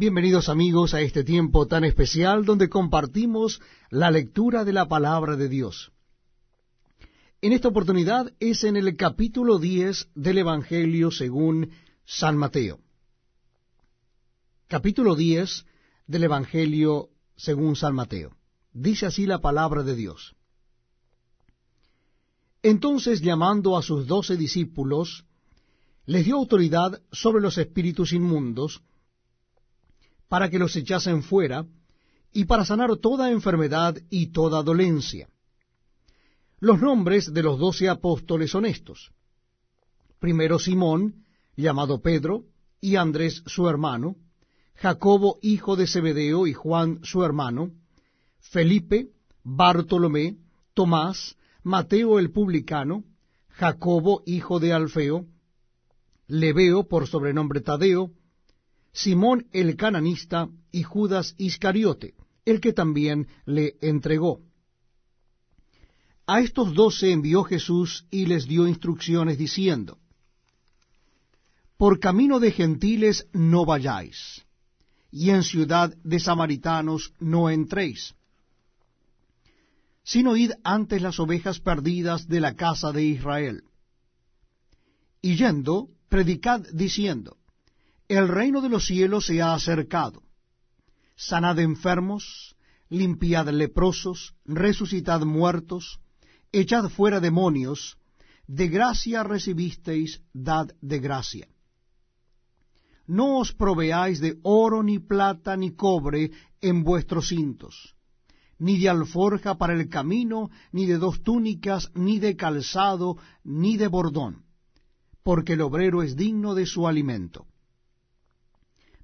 Bienvenidos amigos a este tiempo tan especial donde compartimos la lectura de la palabra de Dios. En esta oportunidad es en el capítulo 10 del Evangelio según San Mateo. Capítulo 10 del Evangelio según San Mateo. Dice así la palabra de Dios. Entonces llamando a sus doce discípulos, les dio autoridad sobre los espíritus inmundos, para que los echasen fuera, y para sanar toda enfermedad y toda dolencia. Los nombres de los doce apóstoles son estos. Primero Simón, llamado Pedro, y Andrés su hermano, Jacobo hijo de Zebedeo y Juan su hermano, Felipe, Bartolomé, Tomás, Mateo el publicano, Jacobo hijo de Alfeo, Lebeo por sobrenombre Tadeo, Simón el cananista y Judas Iscariote, el que también le entregó. A estos doce envió Jesús y les dio instrucciones diciendo, Por camino de gentiles no vayáis, y en ciudad de samaritanos no entréis, sino id antes las ovejas perdidas de la casa de Israel. Y yendo, predicad diciendo, el reino de los cielos se ha acercado. Sanad enfermos, limpiad leprosos, resucitad muertos, echad fuera demonios, de gracia recibisteis, dad de gracia. No os proveáis de oro, ni plata, ni cobre en vuestros cintos, ni de alforja para el camino, ni de dos túnicas, ni de calzado, ni de bordón, porque el obrero es digno de su alimento.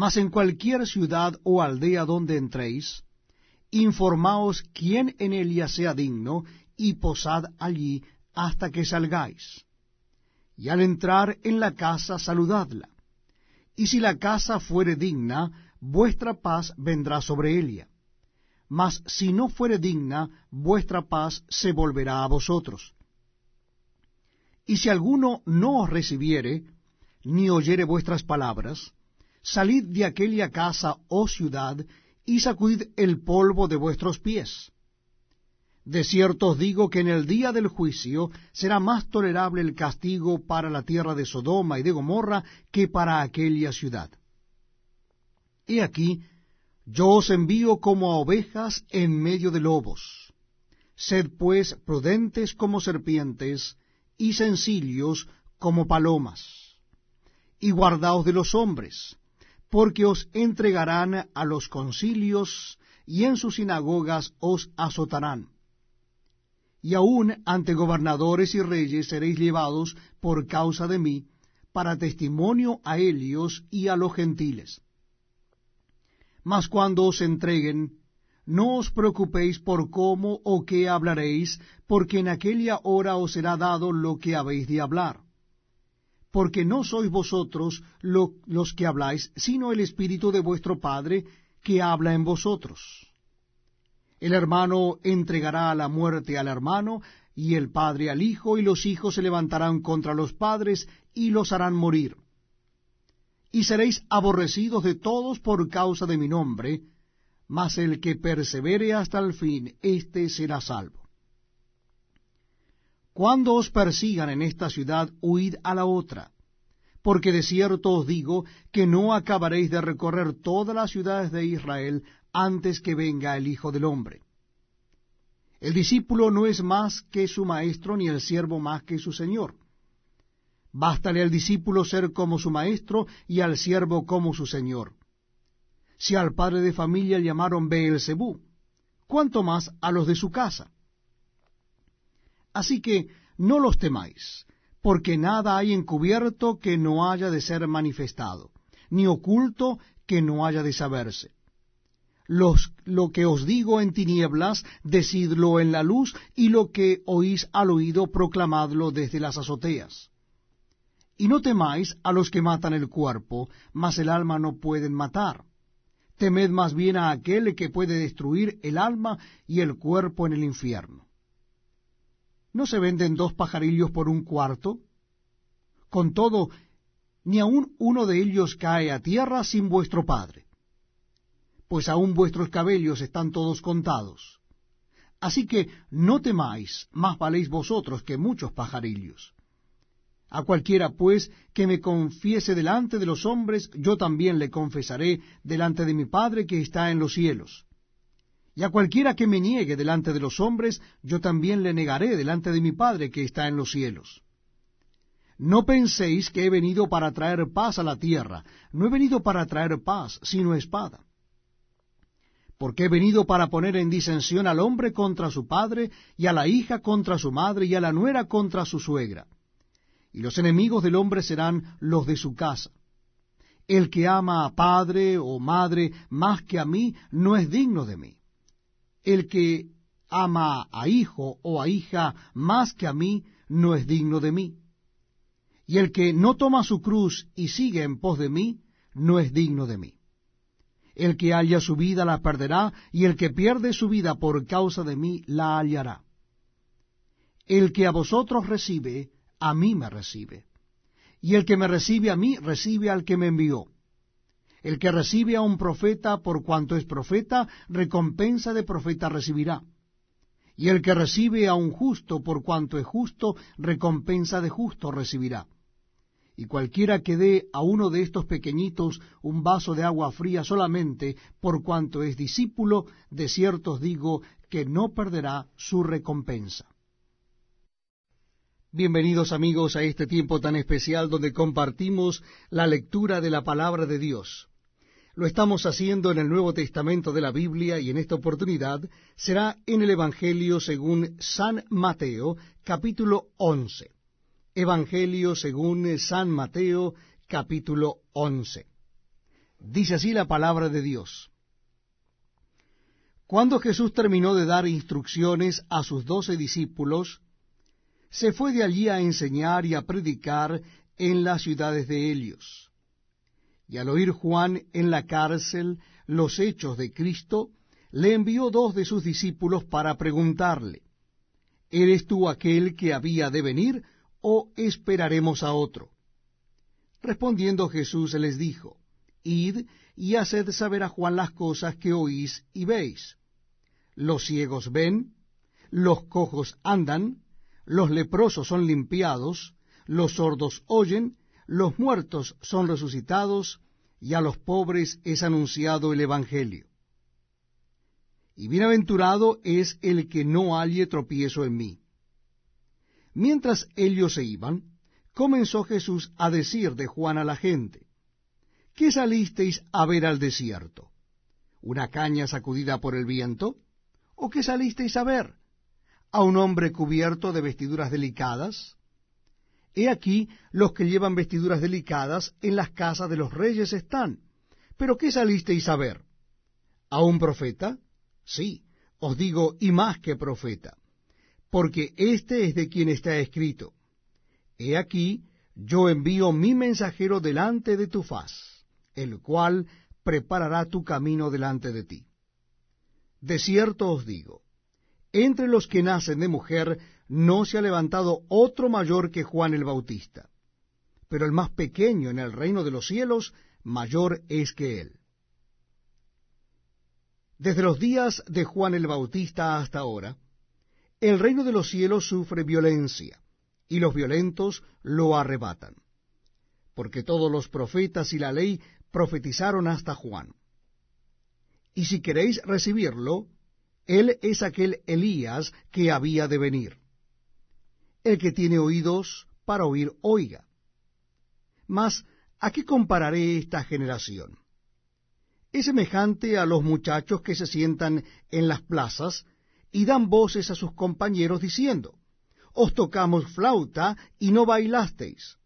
Mas en cualquier ciudad o aldea donde entréis, informaos quién en ella sea digno, y posad allí hasta que salgáis. Y al entrar en la casa saludadla. Y si la casa fuere digna, vuestra paz vendrá sobre ella. Mas si no fuere digna, vuestra paz se volverá a vosotros. Y si alguno no os recibiere, ni oyere vuestras palabras, salid de aquella casa, oh ciudad, y sacudid el polvo de vuestros pies. De cierto os digo que en el día del juicio será más tolerable el castigo para la tierra de Sodoma y de Gomorra que para aquella ciudad. He aquí, yo os envío como a ovejas en medio de lobos. Sed pues prudentes como serpientes y sencillos como palomas. Y guardaos de los hombres, porque os entregarán a los concilios y en sus sinagogas os azotarán. Y aun ante gobernadores y reyes seréis llevados por causa de mí, para testimonio a ellos y a los gentiles. Mas cuando os entreguen, no os preocupéis por cómo o qué hablaréis, porque en aquella hora os será dado lo que habéis de hablar porque no sois vosotros los que habláis, sino el Espíritu de vuestro Padre que habla en vosotros. El hermano entregará a la muerte al hermano, y el padre al hijo, y los hijos se levantarán contra los padres, y los harán morir. Y seréis aborrecidos de todos por causa de mi nombre, mas el que persevere hasta el fin, éste será salvo. Cuando os persigan en esta ciudad, huid a la otra, porque de cierto os digo que no acabaréis de recorrer todas las ciudades de Israel antes que venga el Hijo del Hombre. El discípulo no es más que su maestro, ni el siervo más que su señor. Bástale al discípulo ser como su maestro y al siervo como su señor. Si al padre de familia llamaron Beelzebú, ¿cuánto más a los de su casa? Así que no los temáis, porque nada hay encubierto que no haya de ser manifestado, ni oculto que no haya de saberse. Lo que os digo en tinieblas, decidlo en la luz, y lo que oís al oído, proclamadlo desde las azoteas. Y no temáis a los que matan el cuerpo, mas el alma no pueden matar. Temed más bien a aquel que puede destruir el alma y el cuerpo en el infierno. ¿No se venden dos pajarillos por un cuarto? Con todo, ni aun uno de ellos cae a tierra sin vuestro Padre. pues aún vuestros cabellos están todos contados. Así que no temáis, más valéis vosotros que muchos pajarillos. A cualquiera, pues, que me confiese delante de los hombres, yo también le confesaré delante de mi Padre que está en los cielos. Y a cualquiera que me niegue delante de los hombres, yo también le negaré delante de mi Padre que está en los cielos. No penséis que he venido para traer paz a la tierra. No he venido para traer paz, sino espada. Porque he venido para poner en disensión al hombre contra su padre, y a la hija contra su madre, y a la nuera contra su suegra. Y los enemigos del hombre serán los de su casa. El que ama a padre o madre más que a mí, no es digno de mí. El que ama a hijo o a hija más que a mí, no es digno de mí y el que no toma su cruz y sigue en pos de mí, no es digno de mí. El que halla su vida la perderá, y el que pierde su vida por causa de mí la hallará. El que a vosotros recibe, a mí me recibe. Y el que me recibe a mí, recibe al que me envió. El que recibe a un profeta por cuanto es profeta, recompensa de profeta recibirá. Y el que recibe a un justo por cuanto es justo, recompensa de justo recibirá y cualquiera que dé a uno de estos pequeñitos un vaso de agua fría solamente por cuanto es discípulo, de cierto os digo que no perderá su recompensa. Bienvenidos amigos a este tiempo tan especial donde compartimos la lectura de la palabra de Dios. Lo estamos haciendo en el Nuevo Testamento de la Biblia y en esta oportunidad será en el Evangelio según San Mateo, capítulo 11. Evangelio según San Mateo capítulo 11. Dice así la palabra de Dios. Cuando Jesús terminó de dar instrucciones a sus doce discípulos, se fue de allí a enseñar y a predicar en las ciudades de Helios. Y al oír Juan en la cárcel los hechos de Cristo, le envió dos de sus discípulos para preguntarle, ¿Eres tú aquel que había de venir o esperaremos a otro? Respondiendo Jesús les dijo, Id y haced saber a Juan las cosas que oís y veis. Los ciegos ven, los cojos andan, los leprosos son limpiados, los sordos oyen, los muertos son resucitados, y a los pobres es anunciado el Evangelio. Y bienaventurado es el que no halle tropiezo en mí. Mientras ellos se iban, comenzó Jesús a decir de Juan a la gente, ¿qué salisteis a ver al desierto? ¿Una caña sacudida por el viento? ¿O qué salisteis a ver? ¿A un hombre cubierto de vestiduras delicadas? He aquí los que llevan vestiduras delicadas en las casas de los reyes están. ¿Pero qué salisteis a ver? ¿A un profeta? Sí, os digo, y más que profeta porque este es de quien está escrito, He aquí, yo envío mi mensajero delante de tu faz, el cual preparará tu camino delante de ti. De cierto os digo, entre los que nacen de mujer no se ha levantado otro mayor que Juan el Bautista, pero el más pequeño en el reino de los cielos mayor es que él. Desde los días de Juan el Bautista hasta ahora, el reino de los cielos sufre violencia, y los violentos lo arrebatan. Porque todos los profetas y la ley profetizaron hasta Juan. Y si queréis recibirlo, él es aquel Elías que había de venir. El que tiene oídos para oír, oiga. Mas, ¿a qué compararé esta generación? Es semejante a los muchachos que se sientan en las plazas y dan voces a sus compañeros diciendo, Os tocamos flauta y no bailasteis.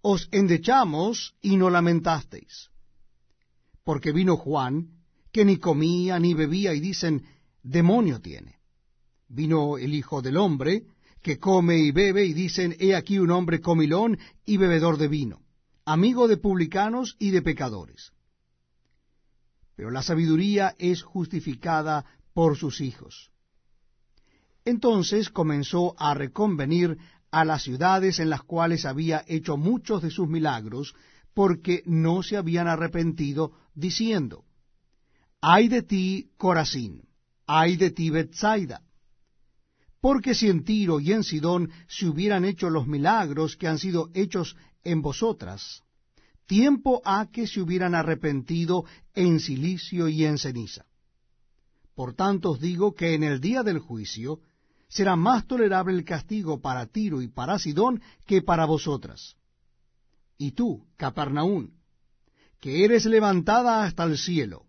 Os endechamos y no lamentasteis. Porque vino Juan, que ni comía ni bebía, y dicen, Demonio tiene. Vino el Hijo del Hombre, que come y bebe, y dicen, He aquí un hombre comilón y bebedor de vino, amigo de publicanos y de pecadores. Pero la sabiduría es justificada por sus hijos. Entonces comenzó a reconvenir a las ciudades en las cuales había hecho muchos de sus milagros, porque no se habían arrepentido, diciendo, Ay de ti, Corazín, ay de ti, Bethsaida. Porque si en Tiro y en Sidón se hubieran hecho los milagros que han sido hechos en vosotras, tiempo ha que se hubieran arrepentido en silicio y en ceniza. Por tanto os digo que en el día del juicio será más tolerable el castigo para Tiro y para Sidón que para vosotras. Y tú, Capernaún, que eres levantada hasta el cielo,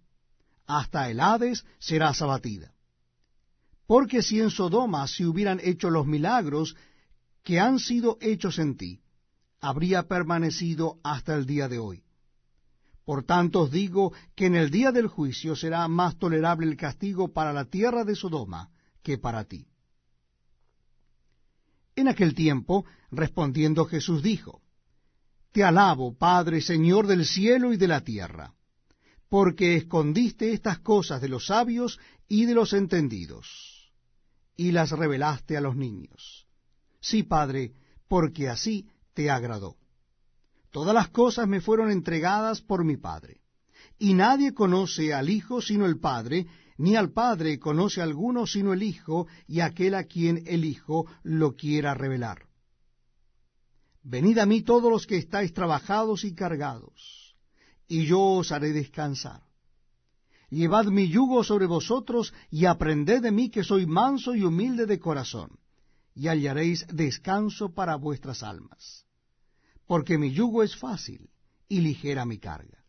hasta el Hades serás abatida. Porque si en Sodoma se hubieran hecho los milagros que han sido hechos en ti, habría permanecido hasta el día de hoy. Por tanto os digo que en el día del juicio será más tolerable el castigo para la tierra de Sodoma que para ti. En aquel tiempo, respondiendo Jesús dijo, Te alabo, Padre, Señor del cielo y de la tierra, porque escondiste estas cosas de los sabios y de los entendidos, y las revelaste a los niños. Sí, Padre, porque así te agradó. Todas las cosas me fueron entregadas por mi Padre. Y nadie conoce al Hijo sino el Padre, ni al Padre conoce alguno sino el Hijo, y aquel a quien el Hijo lo quiera revelar. Venid a mí todos los que estáis trabajados y cargados, y yo os haré descansar. Llevad mi yugo sobre vosotros y aprended de mí que soy manso y humilde de corazón, y hallaréis descanso para vuestras almas porque mi yugo es fácil y ligera mi carga.